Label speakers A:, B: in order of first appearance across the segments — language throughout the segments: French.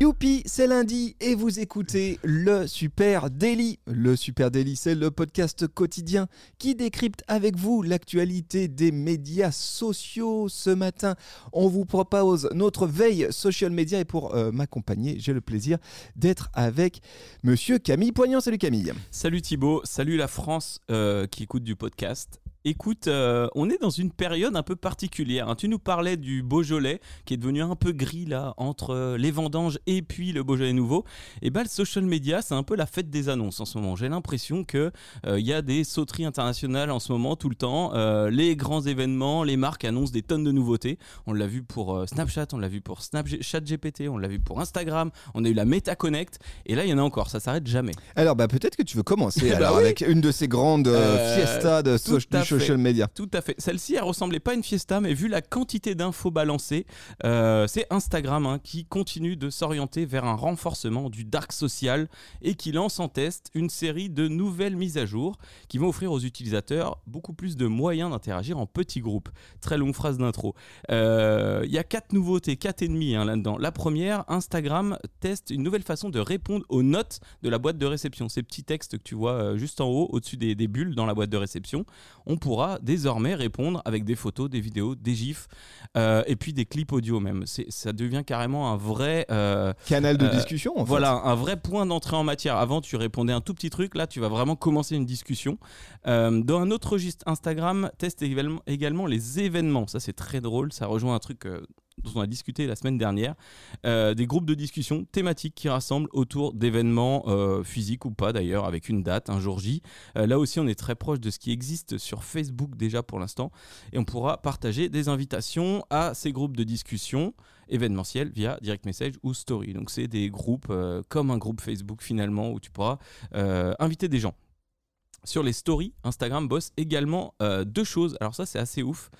A: Youpi, c'est lundi et vous écoutez le Super Daily. Le Super Daily, c'est le podcast quotidien qui décrypte avec vous l'actualité des médias sociaux. Ce matin, on vous propose notre veille social media et pour euh, m'accompagner, j'ai le plaisir d'être avec monsieur Camille Poignant. Salut Camille.
B: Salut Thibaut, salut la France euh, qui écoute du podcast. Écoute, euh, on est dans une période un peu particulière. hein. Tu nous parlais du Beaujolais qui est devenu un peu gris là entre euh, les vendanges et puis le Beaujolais nouveau. Et ben le social media, c'est un peu la fête des annonces en ce moment. J'ai l'impression que euh, il y a des sauteries internationales en ce moment tout le temps. Euh, les grands événements, les marques annoncent des tonnes de nouveautés. On l'a vu pour Snapchat, on l'a vu pour Snapchat GPT, on l'a vu pour Instagram. On a eu la Meta Connect et là il y en a encore. Ça s'arrête jamais.
A: Alors bah peut-être que tu veux commencer
B: Bah
A: alors
B: oui.
A: avec une de ces grandes fiestas de so-
B: tout à
A: du social media.
B: Tout à fait. Celle-ci, elle ressemblait pas à une fiesta, mais vu la quantité d'infos balancées, euh, c'est Instagram hein, qui continue de s'orienter vers un renforcement du dark social et qui lance en test une série de nouvelles mises à jour qui vont offrir aux utilisateurs beaucoup plus de moyens d'interagir en petits groupes. Très longue phrase d'intro. Euh, Il y a quatre nouveautés, quatre ennemis hein, là-dedans. La première, Instagram teste une nouvelle façon de répondre aux notes de la boîte de réception. Ces petits textes que tu vois euh, juste en haut, au-dessus des, des bulles dans la boîte de réception on pourra désormais répondre avec des photos, des vidéos, des gifs euh, et puis des clips audio même. Ça devient carrément un vrai, euh,
A: Canal de
B: Euh,
A: discussion en fait.
B: voilà, un vrai point d'entrée en matière. Avant, tu répondais un tout petit truc, là, tu vas vraiment commencer une discussion. Dans un autre registre, Instagram teste également, également les événements. Ça, c'est très drôle. Ça rejoint un truc. Dont on a discuté la semaine dernière, Euh, des groupes de discussion thématiques qui rassemblent autour d'événements euh, physiques ou pas d'ailleurs, avec une date, un jour J. Euh, là aussi, on est très proche de ce qui existe sur Facebook déjà pour l'instant, et on pourra partager des invitations à ces groupes de discussion événementiels via direct message ou story. Donc c'est des groupes comme un groupe Facebook finalement où tu pourras inviter des gens. Sur les stories, Instagram bosse également deux choses. Alors ça c'est assez ouf.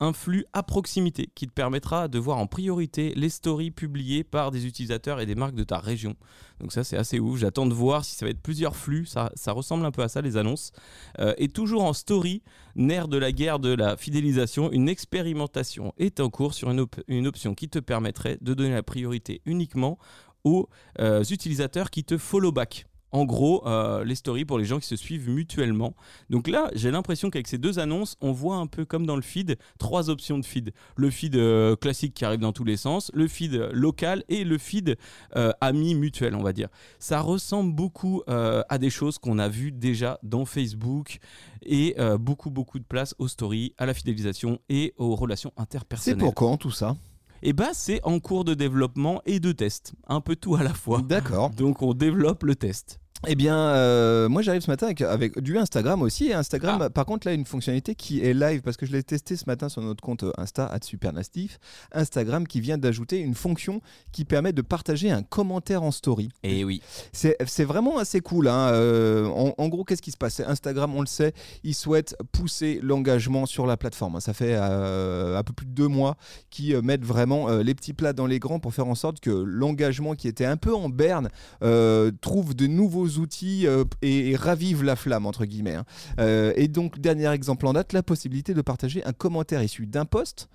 B: Un flux à proximité qui te permettra de voir en priorité les stories publiées par des utilisateurs et des marques de ta région. Donc ça c'est assez ouf. J'attends de voir si ça va être plusieurs flux. Ça, ressemble un peu à ça les annonces. Euh, et toujours en story, nerf de la guerre de la fidélisation, une expérimentation est en cours sur une option qui te permettrait de donner la priorité uniquement aux euh, utilisateurs qui te follow back. En gros, euh, les stories pour les gens qui se suivent mutuellement. Donc là, j'ai l'impression qu'avec ces deux annonces, on voit un peu comme dans le feed, trois options de feed. Le feed euh, classique qui arrive dans tous les sens, le feed local et le feed euh, ami mutuel, on va dire. Ça ressemble beaucoup à des choses qu'on a vues déjà dans Facebook et beaucoup, beaucoup de place aux stories, à la fidélisation et aux relations
A: C'est
B: interpersonnelles.
A: pour quand tout ça?
B: Et bah, c'est en cours de développement et de test. Un peu tout à la fois.
A: D'accord.
B: Donc, on développe le test.
A: Eh bien, euh, moi j'arrive ce matin avec, avec du Instagram aussi. Et Instagram,
B: Ah.
A: par contre, là, une fonctionnalité qui est live parce que je l'ai testé ce matin sur notre compte Insta, @supernastif. Instagram qui vient d'ajouter une fonction qui permet de partager un commentaire en story.
B: Et oui.
A: C'est vraiment assez cool. hein. Euh, en, en gros, qu'est-ce qui se passe? Instagram, on le sait, ils souhaitent pousser l'engagement sur la plateforme. Ça fait euh, un peu plus de deux mois qu'ils mettent vraiment les petits plats dans les grands pour faire en sorte que l'engagement qui était un peu en berne trouve de nouveaux outils euh, et, et ravive la flamme, entre guillemets. hein. Euh, et donc, dernier exemple en date, la possibilité de partager un commentaire issu d'un post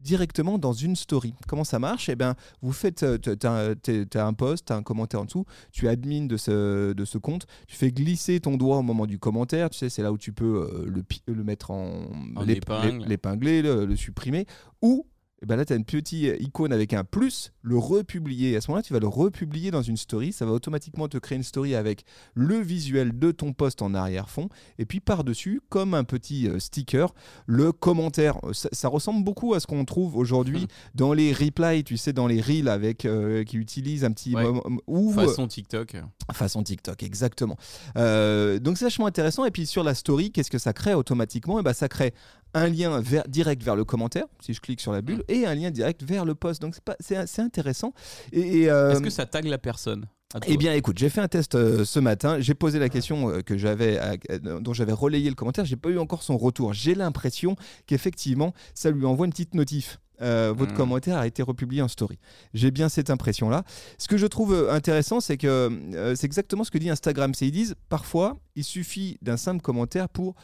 A: directement dans une story. Comment ça marche? Eh bien, vous faites, tu as, un post, un commentaire en dessous, tu es admin de ce, de ce compte, tu fais glisser ton doigt au moment du commentaire, tu sais, c'est là où tu peux euh, le, le mettre en,
B: En
A: l'ép-
B: épingle.
A: l'ép- l'épingler, le, le supprimer, ou et ben là, tu as une petite icône avec un plus, le republier. Et à ce moment-là, tu vas le republier dans une story. Ça va automatiquement te créer une story avec le visuel de ton post en arrière-fond. Et puis par-dessus, comme un petit euh, sticker, le commentaire. Ça, ça ressemble beaucoup à ce qu'on trouve aujourd'hui dans les replies, tu sais, dans les reels avec, euh, qui utilisent un petit
B: Ouais.
A: ou
B: Façon TikTok.
A: façon TikTok, exactement. Euh, donc c'est vachement intéressant. Et puis sur la story, qu'est-ce que ça crée automatiquement? Et ben ça crée un lien direct vers le commentaire, si je clique sur la bulle, et un lien direct vers le post. Donc c'est intéressant. Et, et, euh,
B: Est-ce que ça tag la personne
A: eh bien, écoute, j'ai fait un test euh, ce matin. J'ai posé la question euh, que j'avais, euh, dont j'avais relayé le commentaire. J'ai pas eu encore son retour. J'ai l'impression qu'effectivement, ça lui envoie une petite notif. euh, votre
B: Mm.
A: commentaire a été republié en story. J'ai bien cette impression-là. Ce que je trouve intéressant, c'est que euh, c'est exactement ce que dit Instagram. C'est ils disent parfois, il suffit d'un simple commentaire pour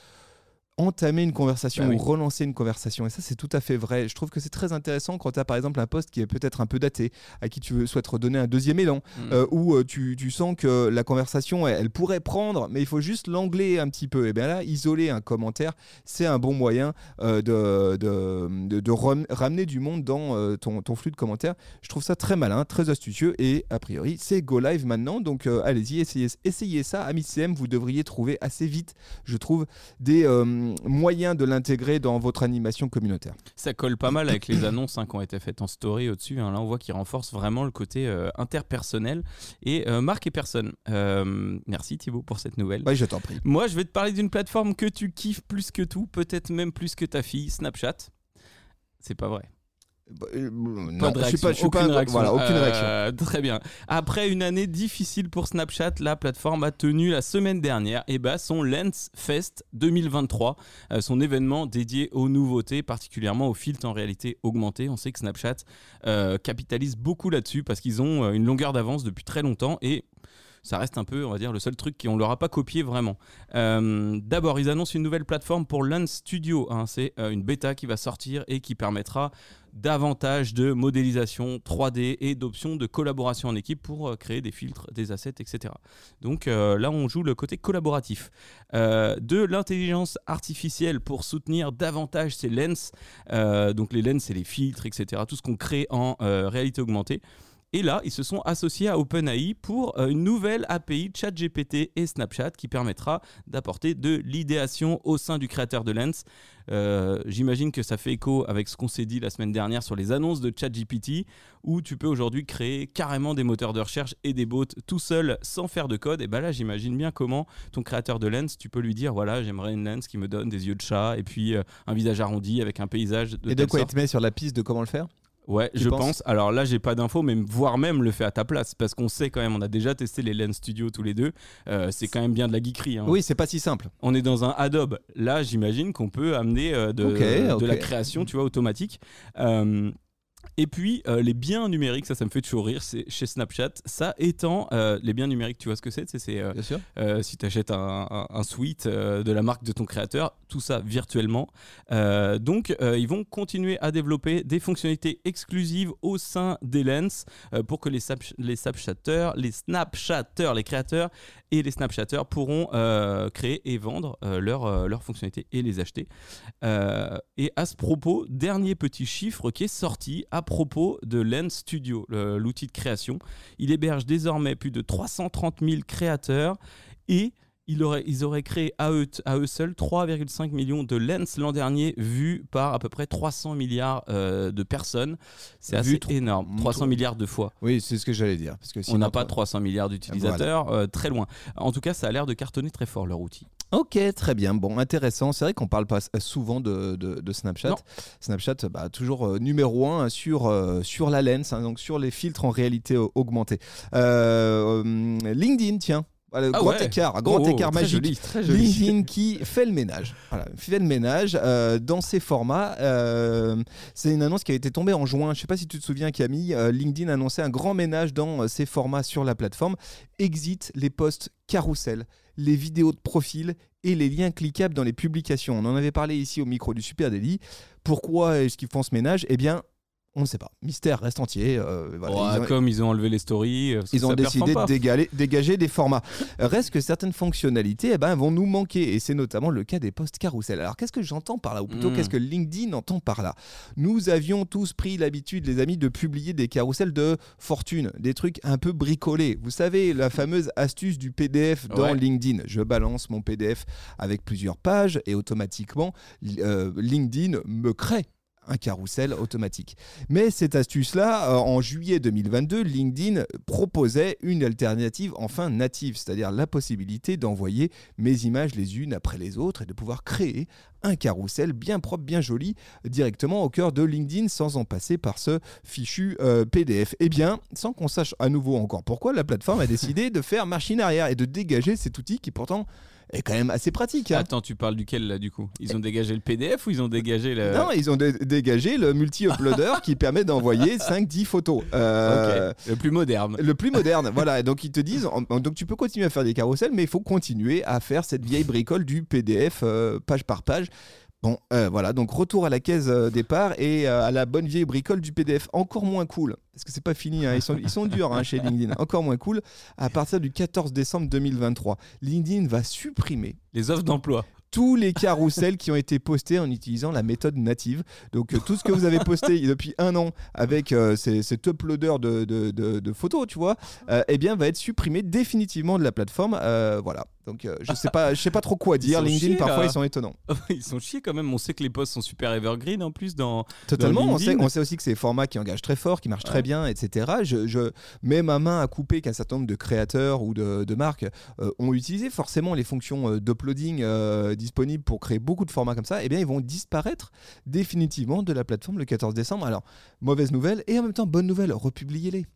A: entamer une conversation
B: oui.
A: ou relancer une conversation. Et ça, c'est tout à fait vrai. Je trouve que c'est très intéressant quand tu as par exemple un post qui est peut-être un peu daté, à qui tu veux, souhaites redonner un deuxième élan,
B: Mm.
A: euh, où euh, tu, tu sens que la conversation, elle, elle pourrait prendre, mais il faut juste l'angler un petit peu. Et bien là, isoler un commentaire, c'est un bon moyen euh, de, de, de- de ram- ramener du monde dans euh, ton, ton flux de commentaires. Je trouve ça très malin, très astucieux, et a priori, c'est Go Live maintenant. Donc allez-y, essayez, essayez ça. Amis CM, vous devriez trouver assez vite, je trouve, des euh, moyens de l'intégrer dans votre animation communautaire?
B: Ça colle pas mal avec les annonces hein, qui ont été faites en story au-dessus. hein. Là, on voit qu'ils renforcent vraiment le côté euh, interpersonnel et euh, marque et personne. Euh, merci Thibaut pour cette nouvelle.
A: Ouais, je t'en prie.
B: Moi, je vais te parler d'une plateforme que tu kiffes plus que tout, peut-être même plus que ta fille, Snapchat. C'est pas vrai.
A: Bah, euh,
B: Pas de
A: je suis pas, je suis
B: aucune
A: pas
B: réaction.
A: Voilà, aucune
B: Euh,
A: réaction.
B: Très bien. Après une année difficile pour Snapchat, la plateforme a tenu la semaine dernière et bah, son Lens Fest 2023, euh, son événement dédié aux nouveautés, particulièrement aux filtres en réalité augmentée. On sait que Snapchat euh, capitalise beaucoup là-dessus parce qu'ils ont une longueur d'avance depuis très longtemps et ça reste un peu, on va dire, le seul truc qu'on leur a pas copié vraiment. Euh, D'abord, ils annoncent une nouvelle plateforme pour Lens Studio. hein. C'est euh, une bêta qui va sortir et qui permettra davantage de modélisation 3D et d'options de collaboration en équipe pour euh, créer des filtres, des assets, etc. Donc là, on joue le côté collaboratif. Euh, de l'intelligence artificielle pour soutenir davantage ces lens. Donc les lens, c'est les filtres, etc. Tout ce qu'on crée en réalité augmentée. Et là, ils se sont associés à OpenAI pour euh, une nouvelle API ChatGPT et Snapchat qui permettra d'apporter de l'idéation au sein du créateur de Lens. Euh, J'imagine que ça fait écho avec ce qu'on s'est dit la semaine dernière sur les annonces de ChatGPT, où tu peux aujourd'hui créer carrément des moteurs de recherche et des bots tout seul sans faire de code. Et ben là, j'imagine bien comment ton créateur de Lens, tu peux lui dire voilà, j'aimerais une Lens qui me donne des yeux de chat et puis euh, un visage arrondi avec un paysage de
A: Et de quoi il te met sur la piste de comment le faire?
B: Ouais, je pense. Alors là, j'ai pas d'infos, mais voire même le fait à ta place, parce qu'on sait quand même, on a déjà testé les Lens Studio tous les deux. Euh, c'est quand même bien de la geekerie. hein.
A: Oui, c'est pas si simple.
B: On est dans un Adobe. Là, j'imagine qu'on peut amener euh, de, la création, tu vois, automatique. Euh, et puis, euh, les biens numériques, ça, ça me fait toujours rire, c'est chez Snapchat. Ça étant, euh, les biens numériques, tu vois ce que c'est C'est- euh, si tu achètes un, un, un suite de la marque de ton créateur, tout ça virtuellement. Donc, ils vont continuer à développer des fonctionnalités exclusives au sein des Lens pour que les, les Snapchatters, les Snapchatters, les créateurs et les Snapchatters pourront créer et vendre leurs fonctionnalités et les acheter. Et à ce propos, dernier petit chiffre qui est sorti à propos de Lens Studio, l'outil de création. Il héberge désormais plus de 330 000 créateurs et il aurait, ils auraient créé à eux, à eux seuls 3,5 millions de lens l'an dernier, vus par à peu près 300 milliards euh, de personnes. C'est
A: Vu
B: assez énorme, 300 milliards de fois.
A: Oui, c'est ce que j'allais dire. Parce que
B: On n'a pas
A: toi-
B: 300 milliards d'utilisateurs, euh, très loin. En tout cas, ça a l'air de cartonner très fort leur outil.
A: Ok, très bien. Bon, intéressant. C'est vrai qu'on parle pas souvent de, de- de Snapchat.
B: Non.
A: Snapchat, bah, toujours euh, numéro un sur, euh, sur la lens, hein, donc sur les filtres en réalité euh, augmentée. Euh, euh, LinkedIn, tiens. Voilà,
B: Ah
A: grand
B: ouais.
A: écart, grand
B: Oh, oh,
A: écart
B: très
A: magique.
B: joli, très joli.
A: LinkedIn qui fait le ménage. Voilà, fait le ménage euh, dans ses formats. Euh, c'est une annonce qui a été tombée en juin. Je ne sais pas si tu te souviens, Camille. euh, LinkedIn annonçait un grand ménage dans ses formats sur la plateforme. Exit les posts carousel, les vidéos de profil et les liens cliquables dans les publications. On en avait parlé ici au micro du Super Daily. Pourquoi est-ce qu'ils font ce ménage? Eh bien, on ne sait pas. Mystère reste entier. euh, voilà.
B: Ouais,
A: Ils ont-
B: Comme ils ont enlevé les stories, euh,
A: ils ont décidé de dégager des formats. Reste que certaines fonctionnalités eh ben, vont nous manquer, et c'est notamment le cas des posts carousel. Alors qu'est-ce que j'entends par là, ou plutôt
B: Mm.
A: qu'est-ce que LinkedIn entend par là? Nous avions tous pris l'habitude, les amis, de publier des carousels de fortune, des trucs un peu bricolés. Vous savez, la fameuse astuce du PDF dans
B: Ouais.
A: LinkedIn. Je balance mon PDF avec plusieurs pages, et automatiquement, euh, LinkedIn me crée un carrousel automatique. Mais cette astuce-là, euh, en juillet 2022, LinkedIn proposait une alternative enfin native, c'est-à-dire la possibilité d'envoyer mes images les unes après les autres et de pouvoir créer un carrousel bien propre, bien joli, directement au cœur de LinkedIn sans en passer par ce fichu euh, PDF. Eh bien, sans qu'on sache à nouveau encore pourquoi, la plateforme a décidé de faire machine arrière et de dégager cet outil qui pourtant est quand même assez pratique. hein.
B: Attends, tu parles duquel là du coup? Ils ont dégagé le PDF ou ils ont dégagé le.
A: Non, ils ont dé- dégagé le multi-uploader qui permet d'envoyer 5-10 photos. Euh,
B: le plus moderne.
A: Le plus moderne, voilà. Et donc ils te disent, en- en- donc tu peux continuer à faire des carousels, mais il faut continuer à faire cette vieille bricole du PDF euh, page par page. Bon, euh, voilà, donc retour à la caisse euh, départ et euh, à la bonne vieille bricole du PDF. Encore moins cool, parce que c'est pas fini, hein, ils, sont, ils sont durs hein, chez LinkedIn. Encore moins cool, à partir du 14 décembre 2023. LinkedIn va supprimer
B: Les offres d'emploi.
A: tous les carousels qui ont été postés en utilisant la méthode native. Donc euh, tout ce que vous avez posté depuis un an avec euh, ces- cet uploader de, de- de- de photos, tu vois, euh, eh bien va être supprimé définitivement de la plateforme. Voilà. Donc euh, je sais pas, je sais pas trop quoi dire. LinkedIn
B: chiés,
A: parfois
B: là.
A: ils sont étonnants.
B: ils sont chiés quand même. On sait que les posts sont super evergreen en plus dans.
A: Totalement. On sait,
B: LinkedIn.
A: on sait aussi que c'est des formats qui engagent très fort, qui marchent très bien, etc. Je, je mets ma main à couper qu'un certain nombre de créateurs ou de, de marques euh, ont utilisé forcément les fonctions euh, d'uploading euh, disponibles pour créer beaucoup de formats comme ça. Eh bien, ils vont disparaître définitivement de la plateforme le 14 décembre. Alors, mauvaise nouvelle et en même temps bonne nouvelle, republiez-les.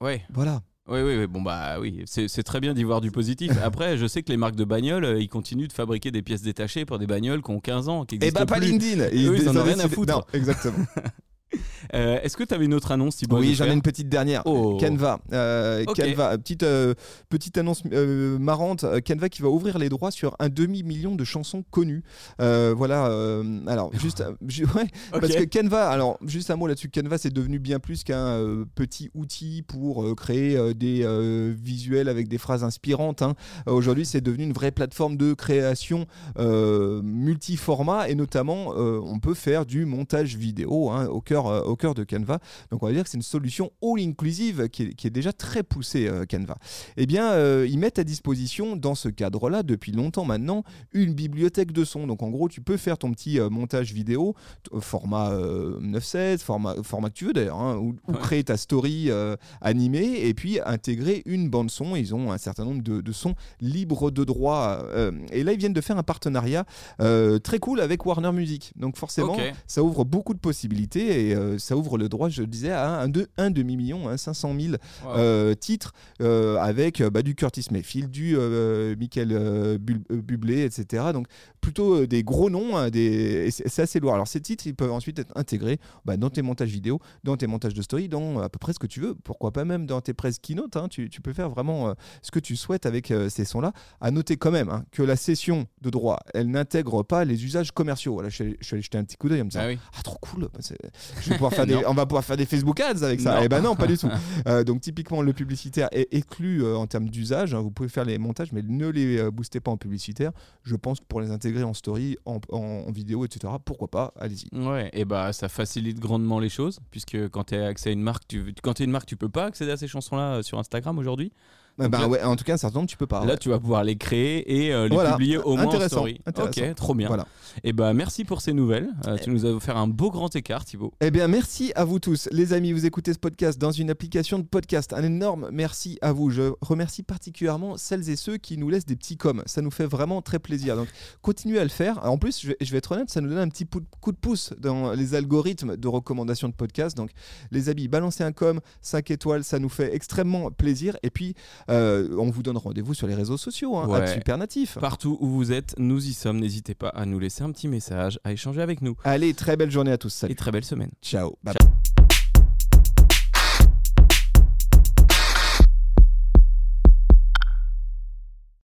B: Ouais.
A: Voilà.
B: Oui, oui, oui, bon bah oui, c'est très bien d'y voir du positif. Après, je sais que les marques de bagnoles, euh, ils continuent de fabriquer des pièces détachées pour des bagnoles qui ont 15 ans, qui
A: Et
B: existent
A: bah, pas. LinkedIn.
B: Eux, ils en ont rien à foutre.
A: Non, exactement.
B: Euh, Est-ce que tu avais une autre annonce, à
A: Oui, j'en ai une petite dernière.
B: Oh.
A: Canva. Euh. Canva, petite, euh, petite annonce euh, marrante. Canva qui va ouvrir les droits sur un demi-million de chansons connues. Voilà. alors, juste. ouais. Parce que Canva, alors, juste un mot là-dessus. Canva, c'est devenu bien plus qu'un petit outil pour créer des visuels avec des phrases inspirantes. hein. Aujourd'hui, c'est devenu une vraie plateforme de création multiformat et notamment, on peut faire du montage vidéo hein, au, cœur, euh, au cœur de Canva. Donc, on va dire que c'est une solution all-inclusive qui est, qui est déjà très poussée, euh, Canva. Eh bien, euh, ils mettent à disposition, dans ce cadre-là, depuis longtemps maintenant, une bibliothèque de son. Donc, en gros, tu peux faire ton petit montage vidéo, format euh, 9.16, format, format que tu veux d'ailleurs, hein, ou, ou
B: Ouais.
A: créer ta story euh, animée et puis intégrer une bande son. Ils ont un certain nombre de, de sons libres de droit. euh, et là, ils viennent de faire un partenariat euh, très cool avec Warner Music. Donc, forcément, ça ouvre beaucoup de possibilités et euh, ça ouvre le droit, je le disais, à un, un demi-million, hein, 500 000
B: Wow.
A: euh, titres euh, avec bah, du Curtis Mayfield, du Michael Bublé, etc. Donc plutôt des gros noms, hein, des... et c'est assez lourd. Alors ces titres, ils peuvent ensuite être intégrés bah, dans tes montages vidéo, dans tes montages de story, dans à peu près ce que tu veux. Pourquoi pas même dans tes presses keynote, hein, tu, tu peux faire vraiment euh, ce que tu souhaites avec euh, ces sons-là. À noter quand même hein, que la session de droit, elle n'intègre pas les usages commerciaux. Voilà, je suis allé- je suis allé jeter un petit coup d'œil en me disant
B: Ah oui.
A: ah trop cool je vais pouvoir faire des-
B: Non.
A: on va pouvoir faire des Facebook Ads avec ça eh ben non pas du tout Euh, donc typiquement le publicitaire est exclu euh, en termes d'usage hein. vous pouvez faire les montages mais ne les euh, boostez pas en publicitaire je pense que pour les intégrer en story en, en- en vidéo etc pourquoi pas? Allez-y
B: Ouais, et bah ça facilite grandement les choses, puisque quand tu as accès à une marque, tu, quand tu es une marque, tu peux pas accéder à ces chansons-là sur Instagram aujourd'hui.
A: Bah ouais, en tout cas un certain nombre tu peux pas
B: Là,
A: ouais.
B: tu vas pouvoir les créer et euh, les
A: Voilà.
B: publier au moins en story.
A: intéressant.
B: Ok, trop bien.
A: Voilà.
B: Et bah merci pour ces nouvelles. Euh, tu nous as offert un beau grand écart, Thibaut.
A: Eh bien, merci à vous tous. Les amis, vous écoutez ce podcast dans une application de podcast. Un énorme merci à vous. Je remercie particulièrement celles et ceux qui nous laissent des petits coms. Ça nous fait vraiment très plaisir. Donc, continuez à le faire. En plus, je vais, je vais être honnête, ça nous donne un petit coup de pouce dans les algorithmes de recommandation de podcast. Donc, les amis, balancez un com, 5 étoiles, ça nous fait extrêmement plaisir. Et puis, euh, on vous donne rendez-vous sur les réseaux sociaux. Hein,
B: Ouais.
A: Super Natif.
B: Partout où vous êtes, nous y sommes. N'hésitez pas à nous laisser un petit message, à échanger avec nous.
A: Allez, très belle journée à tous. Salut.
B: Et très belle semaine.
A: Ciao. Bye.